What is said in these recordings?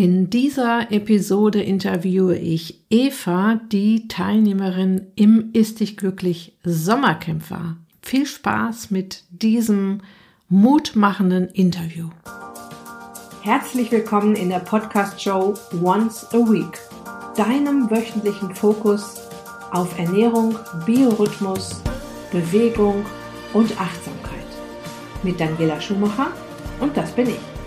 In dieser Episode interviewe ich Eva, die Teilnehmerin im Ist dich glücklich Sommercamp war. Viel Spaß mit diesem mutmachenden Interview. Herzlich willkommen in der Podcast-Show Once a Week, deinem wöchentlichen Fokus auf Ernährung, Biorhythmus, Bewegung und Achtsamkeit. Mit Daniela Schumacher und das bin ich.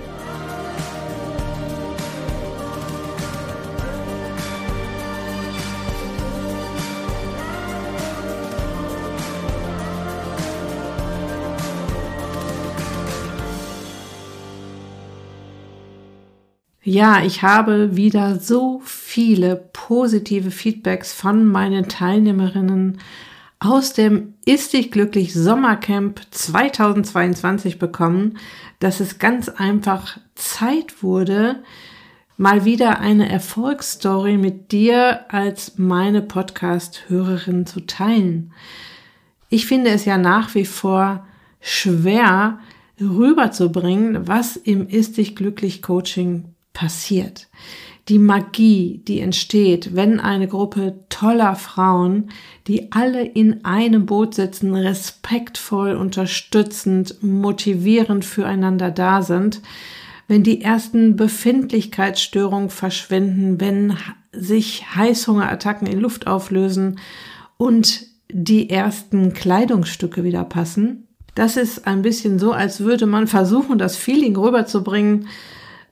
Ja, ich habe wieder so viele positive Feedbacks von meinen Teilnehmerinnen aus dem Ist dich glücklich Sommercamp 2022 bekommen, dass es ganz einfach Zeit wurde, mal wieder eine Erfolgsstory mit dir als meine Podcast-Hörerin zu teilen. Ich finde es ja nach wie vor schwer rüberzubringen, was im Ist dich glücklich Coaching passiert. Die Magie, die entsteht, wenn eine Gruppe toller Frauen, die alle in einem Boot sitzen, respektvoll, unterstützend, motivierend füreinander da sind, wenn die ersten Befindlichkeitsstörungen verschwinden, wenn sich Heißhungerattacken in Luft auflösen und die ersten Kleidungsstücke wieder passen. Das ist ein bisschen so, als würde man versuchen, das Feeling rüberzubringen,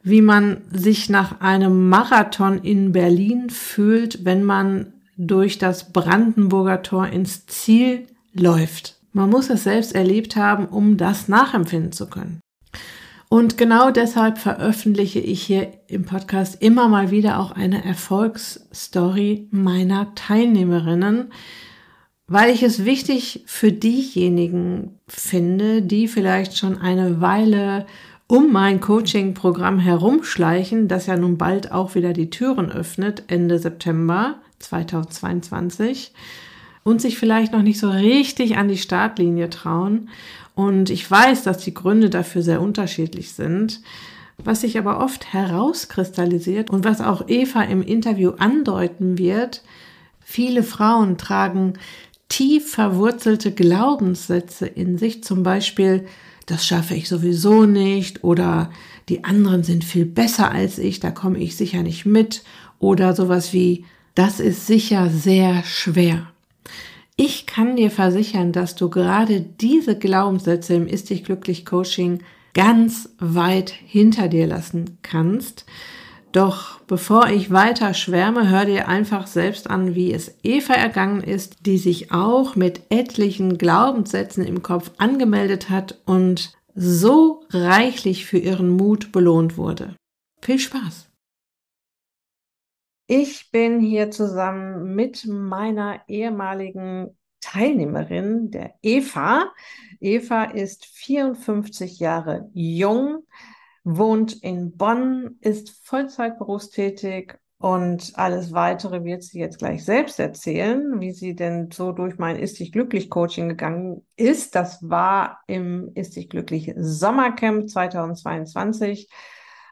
wie man sich nach einem Marathon in Berlin fühlt, wenn man durch das Brandenburger Tor ins Ziel läuft. Man muss es selbst erlebt haben, um das nachempfinden zu können. Und genau deshalb veröffentliche ich hier im Podcast immer mal wieder auch eine Erfolgsstory meiner Teilnehmerinnen, weil ich es wichtig für diejenigen finde, die vielleicht schon eine Weile um mein Coaching-Programm herumschleichen, das ja nun bald auch wieder die Türen öffnet, Ende September 2022 und sich vielleicht noch nicht so richtig an die Startlinie trauen. Und ich weiß, dass die Gründe dafür sehr unterschiedlich sind. Was sich aber oft herauskristallisiert und was auch Eva im Interview andeuten wird, viele Frauen tragen tief verwurzelte Glaubenssätze in sich, zum Beispiel, das schaffe ich sowieso nicht oder die anderen sind viel besser als ich, da komme ich sicher nicht mit oder sowas wie, das ist sicher sehr schwer. Ich kann dir versichern, dass du gerade diese Glaubenssätze im Ist dich glücklich Coaching ganz weit hinter dir lassen kannst doch bevor ich weiter schwärme, hör dir einfach selbst an, wie es Eva ergangen ist, die sich auch mit etlichen Glaubenssätzen im Kopf angemeldet hat und so reichlich für ihren Mut belohnt wurde. Viel Spaß! Ich bin hier zusammen mit meiner ehemaligen Teilnehmerin, der Eva. Eva ist 54 Jahre jung, wohnt in Bonn, ist Vollzeit berufstätig und alles weitere wird sie jetzt gleich selbst erzählen, wie sie denn so durch mein Ist dich glücklich Coaching gegangen ist. Das war im Ist dich glücklich Sommercamp 2022.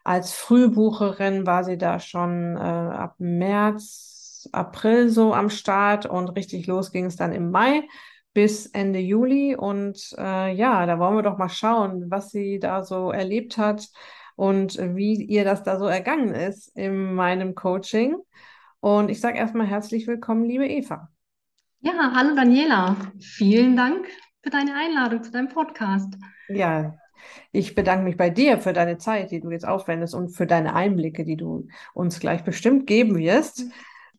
Als Frühbucherin war sie da schon äh, ab März, April so am Start und richtig los ging es dann im Mai bis Ende Juli. Und äh, ja, da wollen wir doch mal schauen, was sie da so erlebt hat und wie ihr das da so ergangen ist in meinem Coaching. Und ich sage erstmal herzlich willkommen, liebe Eva. Ja, hallo Daniela. Vielen Dank für deine Einladung zu deinem Podcast. Ja, ich bedanke mich bei dir für deine Zeit, die du jetzt aufwendest und für deine Einblicke, die du uns gleich bestimmt geben wirst.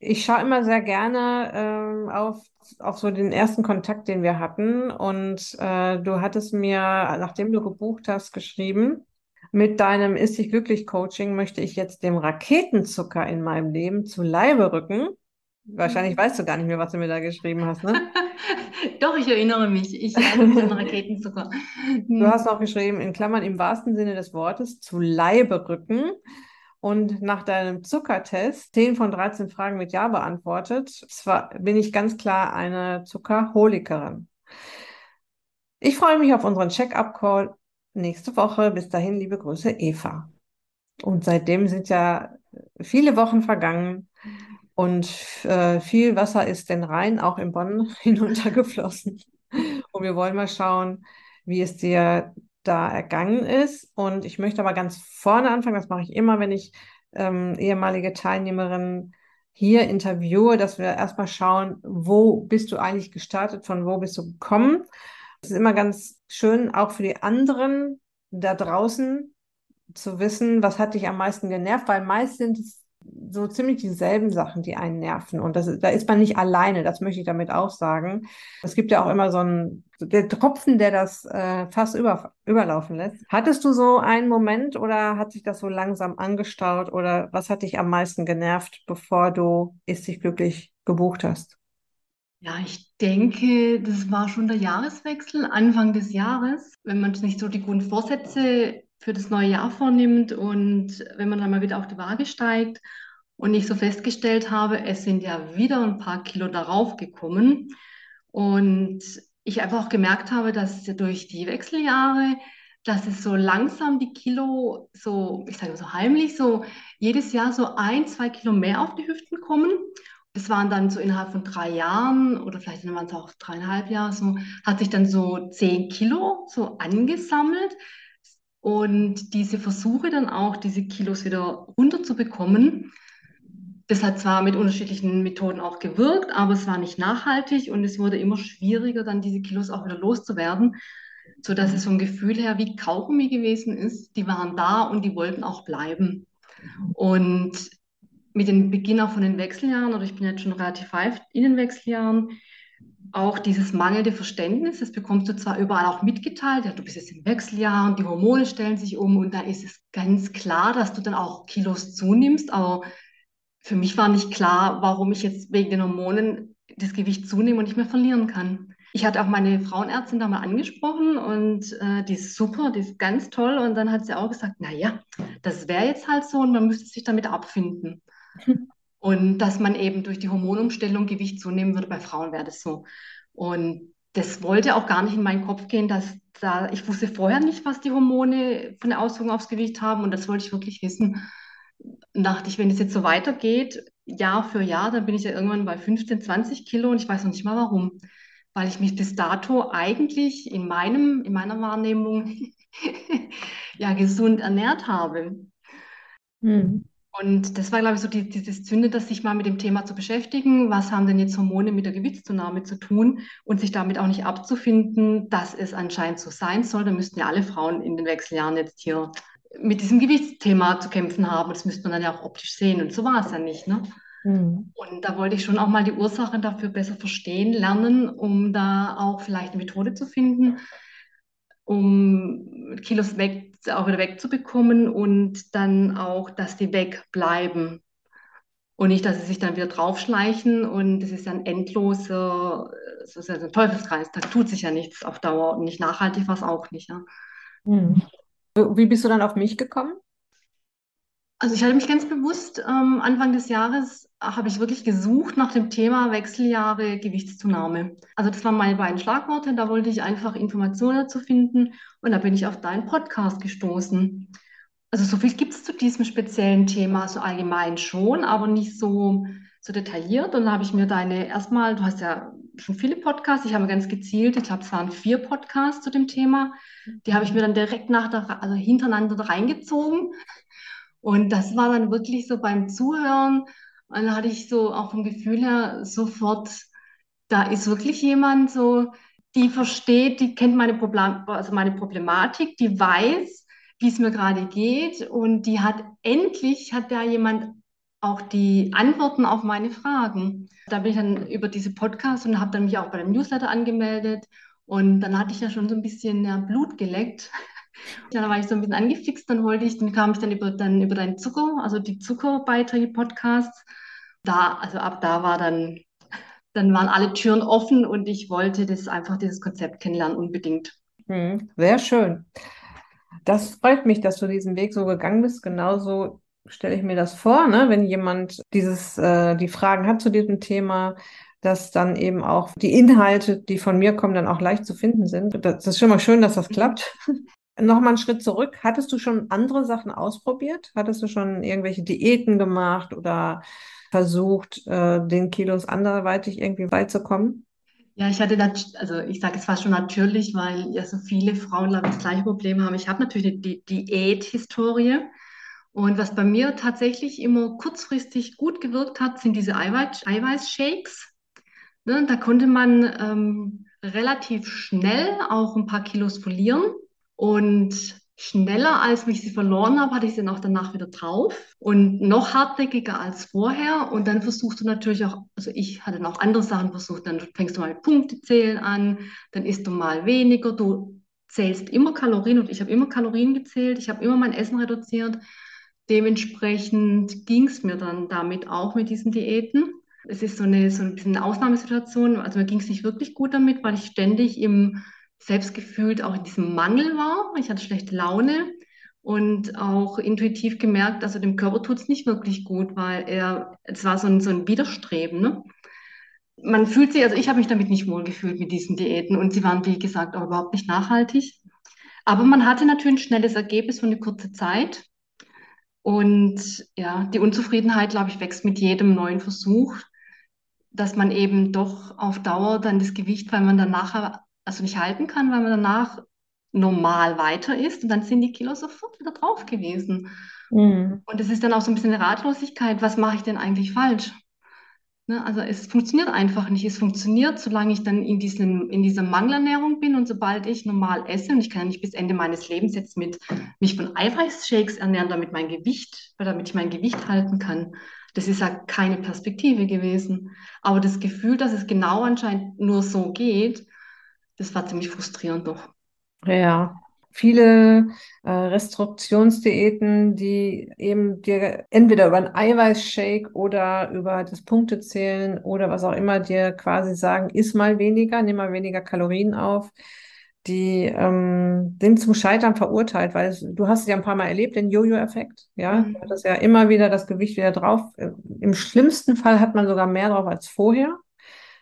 Ich schaue immer sehr gerne ähm, auf, auf so den ersten Kontakt, den wir hatten. Und äh, du hattest mir, nachdem du gebucht hast, geschrieben, mit deinem Ist dich glücklich Coaching möchte ich jetzt dem Raketenzucker in meinem Leben zu Leibe rücken. Wahrscheinlich mhm. weißt du gar nicht mehr, was du mir da geschrieben hast, ne? Doch, ich erinnere mich. Ich erinnere mich an Raketenzucker. Du hast auch geschrieben, in Klammern im wahrsten Sinne des Wortes, zu Leibe rücken und nach deinem Zuckertest 10 von 13 Fragen mit Ja beantwortet. Zwar bin ich ganz klar eine Zuckerholikerin. Ich freue mich auf unseren Check-up-Call nächste Woche. Bis dahin, liebe Grüße, Eva. Und seitdem sind ja viele Wochen vergangen und äh, viel Wasser ist den Rhein auch in Bonn hinuntergeflossen. Und wir wollen mal schauen, wie es dir da ergangen ist. Und ich möchte aber ganz vorne anfangen, das mache ich immer, wenn ich ähm, ehemalige Teilnehmerinnen hier interviewe, dass wir erstmal schauen, wo bist du eigentlich gestartet, von wo bist du gekommen. Es ist immer ganz schön, auch für die anderen da draußen zu wissen, was hat dich am meisten genervt, weil meist sind es so ziemlich dieselben Sachen, die einen nerven. Und das, da ist man nicht alleine, das möchte ich damit auch sagen. Es gibt ja auch immer so einen, der Tropfen, der das äh, fast über, überlaufen lässt. Hattest du so einen Moment oder hat sich das so langsam angestaut oder was hat dich am meisten genervt, bevor du Ist dich glücklich gebucht hast? Ja, ich denke, das war schon der Jahreswechsel, Anfang des Jahres, wenn man sich so die guten Vorsätze für das neue Jahr vornimmt und wenn man dann mal wieder auf die Waage steigt und ich so festgestellt habe, es sind ja wieder ein paar Kilo darauf gekommen und ich einfach auch gemerkt habe, dass durch die Wechseljahre, dass es so langsam die Kilo so, ich sage mal so heimlich, so jedes Jahr so ein, zwei Kilo mehr auf die Hüften kommen. Das waren dann so innerhalb von drei Jahren oder vielleicht waren es auch dreieinhalb Jahre so, hat sich dann so zehn Kilo so angesammelt. Und diese Versuche dann auch, diese Kilos wieder runterzubekommen, das hat zwar mit unterschiedlichen Methoden auch gewirkt, aber es war nicht nachhaltig und es wurde immer schwieriger, dann diese Kilos auch wieder loszuwerden, sodass es vom Gefühl her wie Kaugummi gewesen ist. Die waren da und die wollten auch bleiben. Und mit dem Beginn auch von den Wechseljahren, oder ich bin jetzt schon relativ weit in den Wechseljahren, auch dieses mangelnde Verständnis, das bekommst du zwar überall auch mitgeteilt, ja, du bist jetzt im Wechseljahr und die Hormone stellen sich um und da ist es ganz klar, dass du dann auch Kilos zunimmst, aber für mich war nicht klar, warum ich jetzt wegen den Hormonen das Gewicht zunehme und nicht mehr verlieren kann. Ich hatte auch meine Frauenärztin da mal angesprochen und äh, die ist super, die ist ganz toll und dann hat sie auch gesagt, naja, das wäre jetzt halt so und man müsste sich damit abfinden. Und dass man eben durch die Hormonumstellung Gewicht zunehmen würde, bei Frauen wäre das so. Und das wollte auch gar nicht in meinen Kopf gehen, dass da, ich wusste vorher nicht, was die Hormone von der Auswirkung aufs Gewicht haben und das wollte ich wirklich wissen. Dachte ich, wenn es jetzt so weitergeht, Jahr für Jahr, dann bin ich ja irgendwann bei 15, 20 Kilo und ich weiß noch nicht mal warum. Weil ich mich bis dato eigentlich in meinem, in meiner Wahrnehmung ja gesund ernährt habe. Hm. Und das war, glaube ich, so die, dieses Zünde, sich mal mit dem Thema zu beschäftigen. Was haben denn jetzt Hormone mit der Gewichtszunahme zu tun? Und sich damit auch nicht abzufinden, dass es anscheinend so sein soll. Da müssten ja alle Frauen in den Wechseljahren jetzt hier mit diesem Gewichtsthema zu kämpfen haben. Das müsste man dann ja auch optisch sehen. Und so war es ja nicht. Ne? Mhm. Und da wollte ich schon auch mal die Ursachen dafür besser verstehen, lernen, um da auch vielleicht eine Methode zu finden, um Kilos weg, auch wieder wegzubekommen und dann auch, dass die wegbleiben. Und nicht, dass sie sich dann wieder draufschleichen und das ist ein endloser, das ist ein Teufelskreis, da tut sich ja nichts auf Dauer und nicht nachhaltig war es auch nicht. Ja. Hm. Wie bist du dann auf mich gekommen? Also ich hatte mich ganz bewusst, ähm, Anfang des Jahres habe ich wirklich gesucht nach dem Thema Wechseljahre Gewichtszunahme. Also das waren meine beiden Schlagworte, da wollte ich einfach Informationen dazu finden und da bin ich auf deinen Podcast gestoßen. Also so viel gibt es zu diesem speziellen Thema, so allgemein schon, aber nicht so, so detailliert. Und da habe ich mir deine erstmal, du hast ja schon viele Podcasts, ich habe ganz gezielt, ich glaube, es waren vier Podcasts zu dem Thema. Die habe ich mir dann direkt nach der, also hintereinander reingezogen und das war dann wirklich so beim Zuhören, dann hatte ich so auch vom Gefühl her sofort, da ist wirklich jemand so, die versteht, die kennt meine, Problem, also meine Problematik, die weiß, wie es mir gerade geht und die hat endlich, hat da jemand auch die Antworten auf meine Fragen. Da bin ich dann über diese Podcasts und habe dann mich auch bei dem Newsletter angemeldet und dann hatte ich ja schon so ein bisschen ja, Blut geleckt da war ich so ein bisschen angefixt, dann wollte ich, dann kam ich dann über, dann über deinen Zucker, also die Zuckerbeiträge-Podcasts. Da, also ab da war dann, dann waren alle Türen offen und ich wollte das einfach, dieses Konzept kennenlernen, unbedingt. Hm, sehr schön. Das freut mich, dass du diesen Weg so gegangen bist. Genauso stelle ich mir das vor, ne? wenn jemand dieses, äh, die Fragen hat zu diesem Thema, dass dann eben auch die Inhalte, die von mir kommen, dann auch leicht zu finden sind. Das ist schon mal schön, dass das klappt. nochmal einen Schritt zurück. Hattest du schon andere Sachen ausprobiert? Hattest du schon irgendwelche Diäten gemacht oder versucht, äh, den Kilos anderweitig irgendwie beizukommen? Ja, ich hatte das, also ich sage es fast schon natürlich, weil ja so viele Frauen, glaube ich, das gleiche Problem haben. Ich habe natürlich eine Di Diät-Historie. Und was bei mir tatsächlich immer kurzfristig gut gewirkt hat, sind diese Eiweiß Eiweißshakes. Ne, da konnte man ähm, relativ schnell auch ein paar Kilos verlieren. Und schneller, als ich sie verloren habe, hatte ich sie dann auch danach wieder drauf und noch hartnäckiger als vorher. Und dann versuchst du natürlich auch, also ich hatte noch andere Sachen versucht, dann fängst du mal mit Punktezählen an, dann isst du mal weniger, du zählst immer Kalorien und ich habe immer Kalorien gezählt, ich habe immer mein Essen reduziert. Dementsprechend ging es mir dann damit auch mit diesen Diäten. Es ist so eine, so ein bisschen eine Ausnahmesituation. Also mir ging es nicht wirklich gut damit, weil ich ständig im selbst gefühlt auch in diesem Mangel war. Ich hatte schlechte Laune und auch intuitiv gemerkt, also dem Körper tut es nicht wirklich gut, weil er, es war so ein, so ein Widerstreben. Ne? Man fühlt sich, also ich habe mich damit nicht wohl gefühlt mit diesen Diäten und sie waren, wie gesagt, auch überhaupt nicht nachhaltig. Aber man hatte natürlich ein schnelles Ergebnis für eine kurze Zeit. Und ja, die Unzufriedenheit, glaube ich, wächst mit jedem neuen Versuch, dass man eben doch auf Dauer dann das Gewicht, weil man dann nachher also nicht halten kann, weil man danach normal weiter ist und dann sind die Kilos sofort wieder drauf gewesen. Mhm. Und es ist dann auch so ein bisschen eine Ratlosigkeit, was mache ich denn eigentlich falsch? Ne, also es funktioniert einfach nicht. Es funktioniert, solange ich dann in, diesem, in dieser Mangelernährung bin und sobald ich normal esse, und ich kann ja nicht bis Ende meines Lebens jetzt mit mich von Eiweißshakes ernähren, damit mein Gewicht, damit ich mein Gewicht halten kann. Das ist ja keine Perspektive gewesen. Aber das Gefühl, dass es genau anscheinend nur so geht, das war ziemlich frustrierend doch. Ja, viele äh, Restriktionsdiäten, die eben dir entweder über einen Eiweißshake oder über das Punktezählen oder was auch immer dir quasi sagen, iss mal weniger, nimm mal weniger Kalorien auf, die ähm, sind zum Scheitern verurteilt, weil es, du hast es ja ein paar Mal erlebt, den Jojo-Effekt, ja, mhm. das ja immer wieder das Gewicht wieder drauf. Im schlimmsten Fall hat man sogar mehr drauf als vorher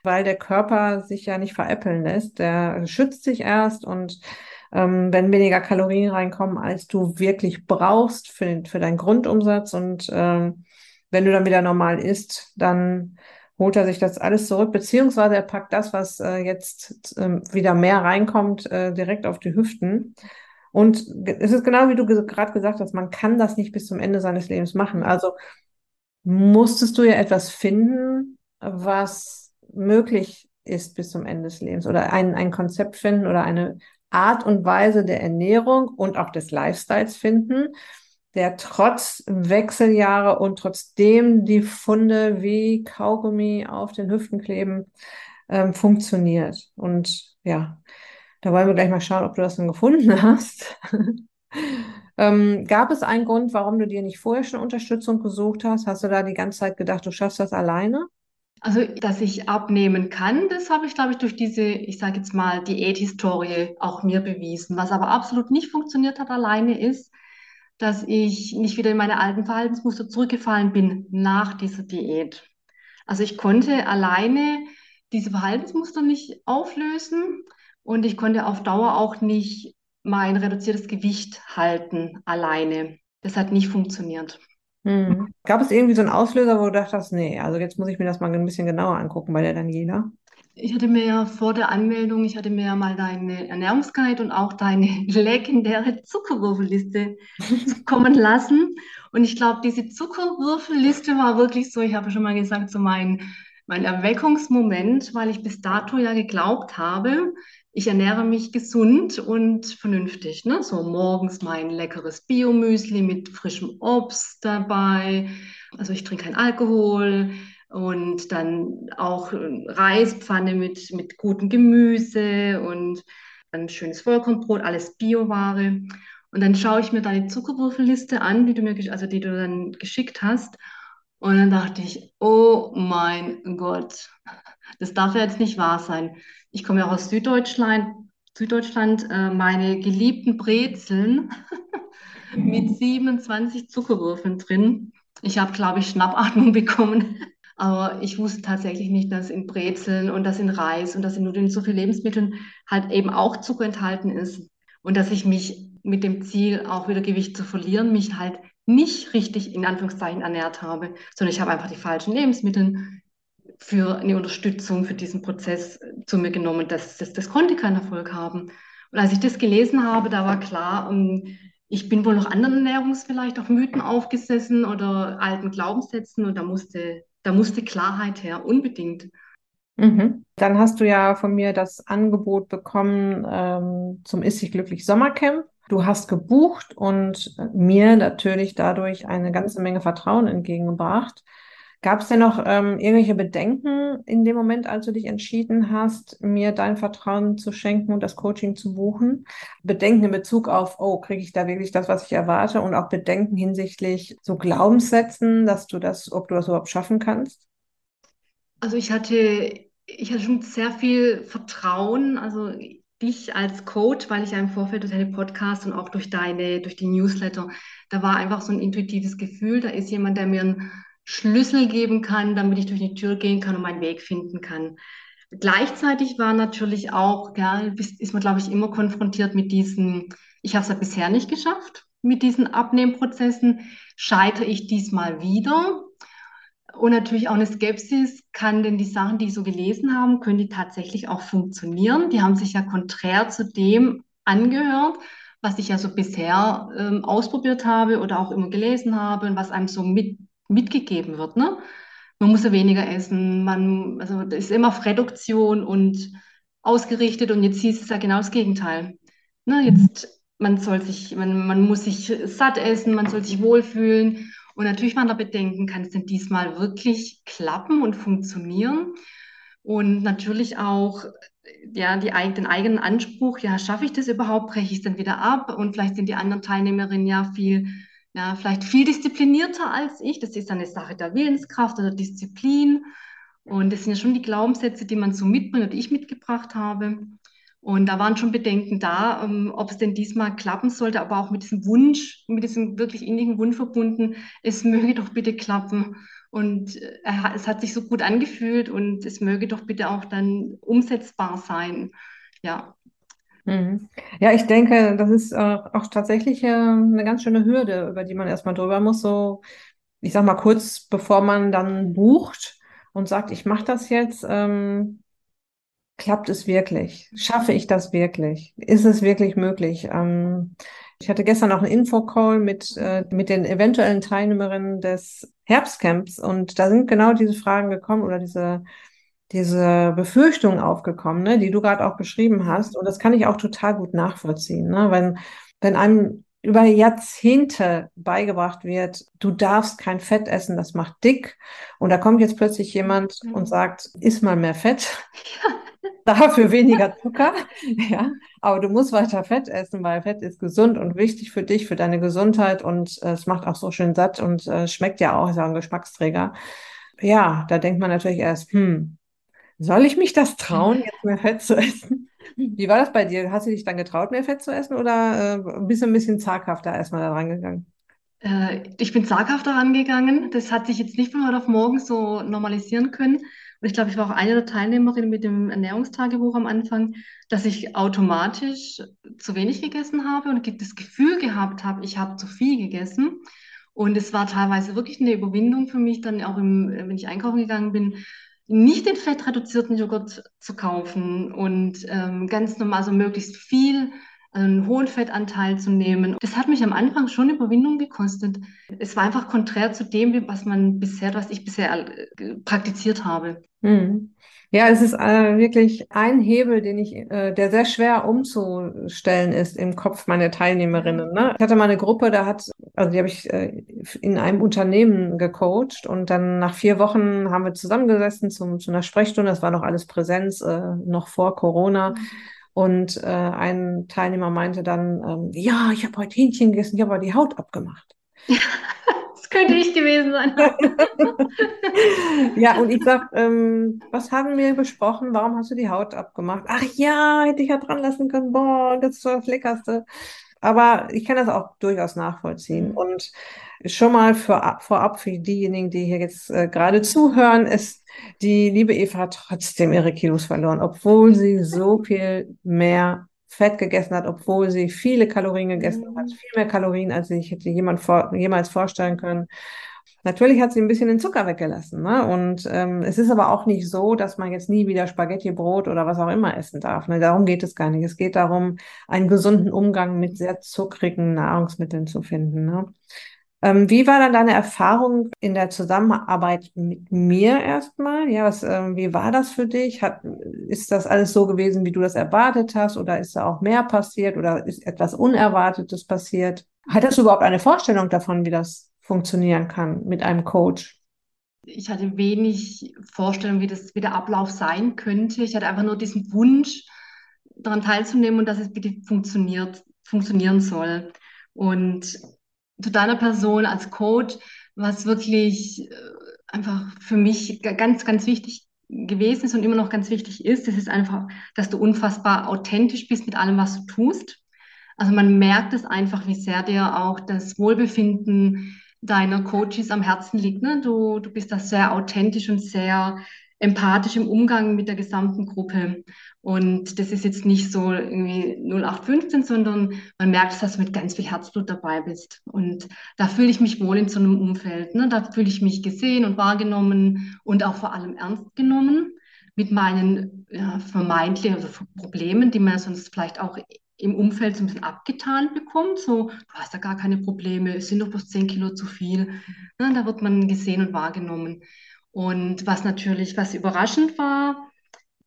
weil der Körper sich ja nicht veräppeln lässt. Der schützt sich erst und ähm, wenn weniger Kalorien reinkommen, als du wirklich brauchst für, für deinen Grundumsatz und ähm, wenn du dann wieder normal isst, dann holt er sich das alles zurück, beziehungsweise er packt das, was äh, jetzt äh, wieder mehr reinkommt, äh, direkt auf die Hüften. Und es ist genau wie du gerade gesagt hast, man kann das nicht bis zum Ende seines Lebens machen. Also musstest du ja etwas finden, was möglich ist bis zum Ende des Lebens oder ein, ein Konzept finden oder eine Art und Weise der Ernährung und auch des Lifestyles finden, der trotz Wechseljahre und trotzdem die Funde wie Kaugummi auf den Hüften kleben, ähm, funktioniert. Und ja, da wollen wir gleich mal schauen, ob du das dann gefunden hast. ähm, gab es einen Grund, warum du dir nicht vorher schon Unterstützung gesucht hast? Hast du da die ganze Zeit gedacht, du schaffst das alleine? Also, dass ich abnehmen kann, das habe ich, glaube ich, durch diese, ich sage jetzt mal, Diäthistorie auch mir bewiesen. Was aber absolut nicht funktioniert hat alleine ist, dass ich nicht wieder in meine alten Verhaltensmuster zurückgefallen bin nach dieser Diät. Also ich konnte alleine diese Verhaltensmuster nicht auflösen und ich konnte auf Dauer auch nicht mein reduziertes Gewicht halten alleine. Das hat nicht funktioniert. Hm. Gab es irgendwie so einen Auslöser, wo du dachtest, nee, also jetzt muss ich mir das mal ein bisschen genauer angucken bei der Daniela? Ich hatte mir ja vor der Anmeldung, ich hatte mir ja mal deine Ernährungsguide und auch deine legendäre Zuckerwürfelliste kommen lassen. Und ich glaube, diese Zuckerwürfelliste war wirklich so, ich habe schon mal gesagt, so mein, mein Erweckungsmoment, weil ich bis dato ja geglaubt habe, ich ernähre mich gesund und vernünftig. Ne? So morgens mein leckeres Biomüsli mit frischem Obst dabei. Also ich trinke keinen Alkohol und dann auch Reispfanne mit, mit gutem Gemüse und ein schönes Vollkornbrot, alles Bioware. Und dann schaue ich mir deine Zuckerwürfelliste an, die du mir, also die du dann geschickt hast. Und dann dachte ich, oh mein Gott, das darf ja jetzt nicht wahr sein. Ich komme ja aus Süddeutschland, Süddeutschland äh, meine geliebten Brezeln mit 27 Zuckerwürfeln drin. Ich habe, glaube ich, Schnappatmung bekommen. Aber ich wusste tatsächlich nicht, dass in Brezeln und dass in Reis und dass in Nudeln so viel Lebensmitteln halt eben auch Zucker enthalten ist. Und dass ich mich mit dem Ziel, auch wieder Gewicht zu verlieren, mich halt nicht richtig in Anführungszeichen ernährt habe, sondern ich habe einfach die falschen Lebensmittel für eine Unterstützung für diesen Prozess zu mir genommen. Das, das, das konnte keinen Erfolg haben. Und als ich das gelesen habe, da war klar, ähm, ich bin wohl noch anderen Ernährungs vielleicht auch Mythen aufgesessen oder alten Glaubenssätzen und da musste, da musste Klarheit her, unbedingt. Mhm. Dann hast du ja von mir das Angebot bekommen ähm, zum Ist sich glücklich Sommercamp. Du hast gebucht und mir natürlich dadurch eine ganze Menge Vertrauen entgegengebracht. Gab es denn noch ähm, irgendwelche Bedenken in dem Moment, als du dich entschieden hast, mir dein Vertrauen zu schenken und das Coaching zu buchen? Bedenken in Bezug auf, oh, kriege ich da wirklich das, was ich erwarte? Und auch Bedenken hinsichtlich so Glaubenssätzen, dass du das, ob du das überhaupt schaffen kannst? Also ich hatte ich hatte schon sehr viel Vertrauen, also dich als Coach, weil ich ja im Vorfeld durch deine Podcasts und auch durch deine, durch die Newsletter, da war einfach so ein intuitives Gefühl, da ist jemand, der mir einen Schlüssel geben kann, damit ich durch die Tür gehen kann und meinen Weg finden kann. Gleichzeitig war natürlich auch, ja, ist man, glaube ich, immer konfrontiert mit diesen, ich habe es ja bisher nicht geschafft, mit diesen Abnehmprozessen. Scheitere ich diesmal wieder? Und natürlich auch eine Skepsis, kann denn die Sachen, die ich so gelesen habe, können die tatsächlich auch funktionieren? Die haben sich ja konträr zu dem angehört, was ich ja so bisher ähm, ausprobiert habe oder auch immer gelesen habe und was einem so mit, mitgegeben wird. Ne? Man muss ja weniger essen, man, also das ist immer auf Reduktion und ausgerichtet und jetzt hieß es ja genau das Gegenteil. Ne? Jetzt, man soll sich, man, man muss sich satt essen, man soll sich wohlfühlen und natürlich waren da Bedenken, kann es denn diesmal wirklich klappen und funktionieren? Und natürlich auch ja, die, den eigenen Anspruch, ja, schaffe ich das überhaupt, breche ich es dann wieder ab? Und vielleicht sind die anderen Teilnehmerinnen ja viel, ja, vielleicht viel disziplinierter als ich. Das ist eine Sache der Willenskraft oder Disziplin. Und das sind ja schon die Glaubenssätze, die man so mitbringt, die ich mitgebracht habe. Und da waren schon Bedenken da, um, ähm, ob es denn diesmal klappen sollte, aber auch mit diesem Wunsch, mit diesem wirklich innigen Wunsch verbunden, es möge doch bitte klappen. Und äh, es hat sich so gut angefühlt und es möge doch bitte auch dann umsetzbar sein. Ja. Mhm. Ja, ich denke, das ist äh, auch tatsächlich äh, eine ganz schöne Hürde, über die man erstmal drüber muss. So, ich sag mal, kurz bevor man dann bucht und sagt, ich mache das jetzt, ähm, Klappt es wirklich? Schaffe ich das wirklich? Ist es wirklich möglich? Ähm, ich hatte gestern auch einen Infocall mit, äh, mit den eventuellen Teilnehmerinnen des Herbstcamps und da sind genau diese Fragen gekommen oder diese, diese Befürchtungen aufgekommen, ne, die du gerade auch beschrieben hast. Und das kann ich auch total gut nachvollziehen. Ne? Wenn, wenn einem über Jahrzehnte beigebracht wird, du darfst kein Fett essen, das macht dick. Und da kommt jetzt plötzlich jemand und mhm. sagt, iss mal mehr Fett. Ja. Dafür weniger Zucker, ja. Aber du musst weiter Fett essen, weil Fett ist gesund und wichtig für dich, für deine Gesundheit und äh, es macht auch so schön satt und äh, schmeckt ja auch, ist ja ein Geschmacksträger. Ja, da denkt man natürlich erst, hm, soll ich mich das trauen, jetzt mehr Fett zu essen? Wie war das bei dir? Hast du dich dann getraut, mehr Fett zu essen oder äh, bist du ein bisschen zaghafter erstmal da rangegangen? Äh, ich bin zaghafter rangegangen. Das hat sich jetzt nicht von heute auf morgen so normalisieren können. Und ich glaube, ich war auch eine der Teilnehmerinnen mit dem Ernährungstagebuch am Anfang, dass ich automatisch zu wenig gegessen habe und das Gefühl gehabt habe, ich habe zu viel gegessen. Und es war teilweise wirklich eine Überwindung für mich, dann auch im, wenn ich einkaufen gegangen bin, nicht den fettreduzierten Joghurt zu kaufen und ähm, ganz normal so möglichst viel einen hohen Fettanteil zu nehmen. Das hat mich am Anfang schon Überwindung gekostet. Es war einfach konträr zu dem, was man bisher, was ich bisher äh, praktiziert habe. Hm. Ja, es ist äh, wirklich ein Hebel, den ich, äh, der sehr schwer umzustellen ist im Kopf meiner Teilnehmerinnen. Ne? Ich hatte mal eine Gruppe, da hat, also die habe ich äh, in einem Unternehmen gecoacht und dann nach vier Wochen haben wir zusammengesessen zum, zu einer Sprechstunde. Das war noch alles Präsenz, äh, noch vor Corona. Mhm. Und äh, ein Teilnehmer meinte dann, ähm, ja, ich habe heute Hähnchen gegessen, ich habe aber die Haut abgemacht. das könnte ich gewesen sein. ja, und ich sag, ähm, was haben wir besprochen? Warum hast du die Haut abgemacht? Ach ja, hätte ich ja dran lassen können. Boah, das ist das Leckerste. Aber ich kann das auch durchaus nachvollziehen. Mhm. Und schon mal für, vorab für diejenigen, die hier jetzt äh, gerade zuhören, ist, die liebe Eva hat trotzdem ihre Kilos verloren, obwohl sie so viel mehr Fett gegessen hat, obwohl sie viele Kalorien gegessen mhm. hat, viel mehr Kalorien, als sich hätte jemand vor, jemals vorstellen können. Natürlich hat sie ein bisschen den Zucker weggelassen. Ne? Und ähm, es ist aber auch nicht so, dass man jetzt nie wieder Spaghetti, Brot oder was auch immer essen darf. Ne? Darum geht es gar nicht. Es geht darum, einen gesunden Umgang mit sehr zuckrigen Nahrungsmitteln zu finden. Ne? Ähm, wie war dann deine Erfahrung in der Zusammenarbeit mit mir erstmal? Ja, was, ähm, wie war das für dich? Hat, ist das alles so gewesen, wie du das erwartet hast? Oder ist da auch mehr passiert? Oder ist etwas Unerwartetes passiert? Hattest du überhaupt eine Vorstellung davon, wie das funktionieren kann mit einem Coach? Ich hatte wenig Vorstellung, wie das, wie der Ablauf sein könnte. Ich hatte einfach nur diesen Wunsch, daran teilzunehmen und dass es bitte funktioniert, funktionieren soll. Und zu deiner Person als Coach, was wirklich äh, einfach für mich ganz, ganz wichtig gewesen ist und immer noch ganz wichtig ist, das ist einfach, dass du unfassbar authentisch bist mit allem, was du tust. Also man merkt es einfach, wie sehr dir auch das Wohlbefinden deiner Coaches am Herzen liegt. Ne? Du, du bist da sehr authentisch und sehr empathisch im Umgang mit der gesamten Gruppe. Und das ist jetzt nicht so irgendwie 0815, sondern man merkt, dass du mit ganz viel Herzblut dabei bist. Und da fühle ich mich wohl in so einem Umfeld. Ne? Da fühle ich mich gesehen und wahrgenommen und auch vor allem ernst genommen mit meinen ja, vermeintlichen also Problemen, die man sonst vielleicht auch im Umfeld so ein bisschen abgetan bekommt. So, du hast ja gar keine Probleme, es sind doch bloß 10 Kilo zu viel. Ja, da wird man gesehen und wahrgenommen. Und was natürlich, was überraschend war,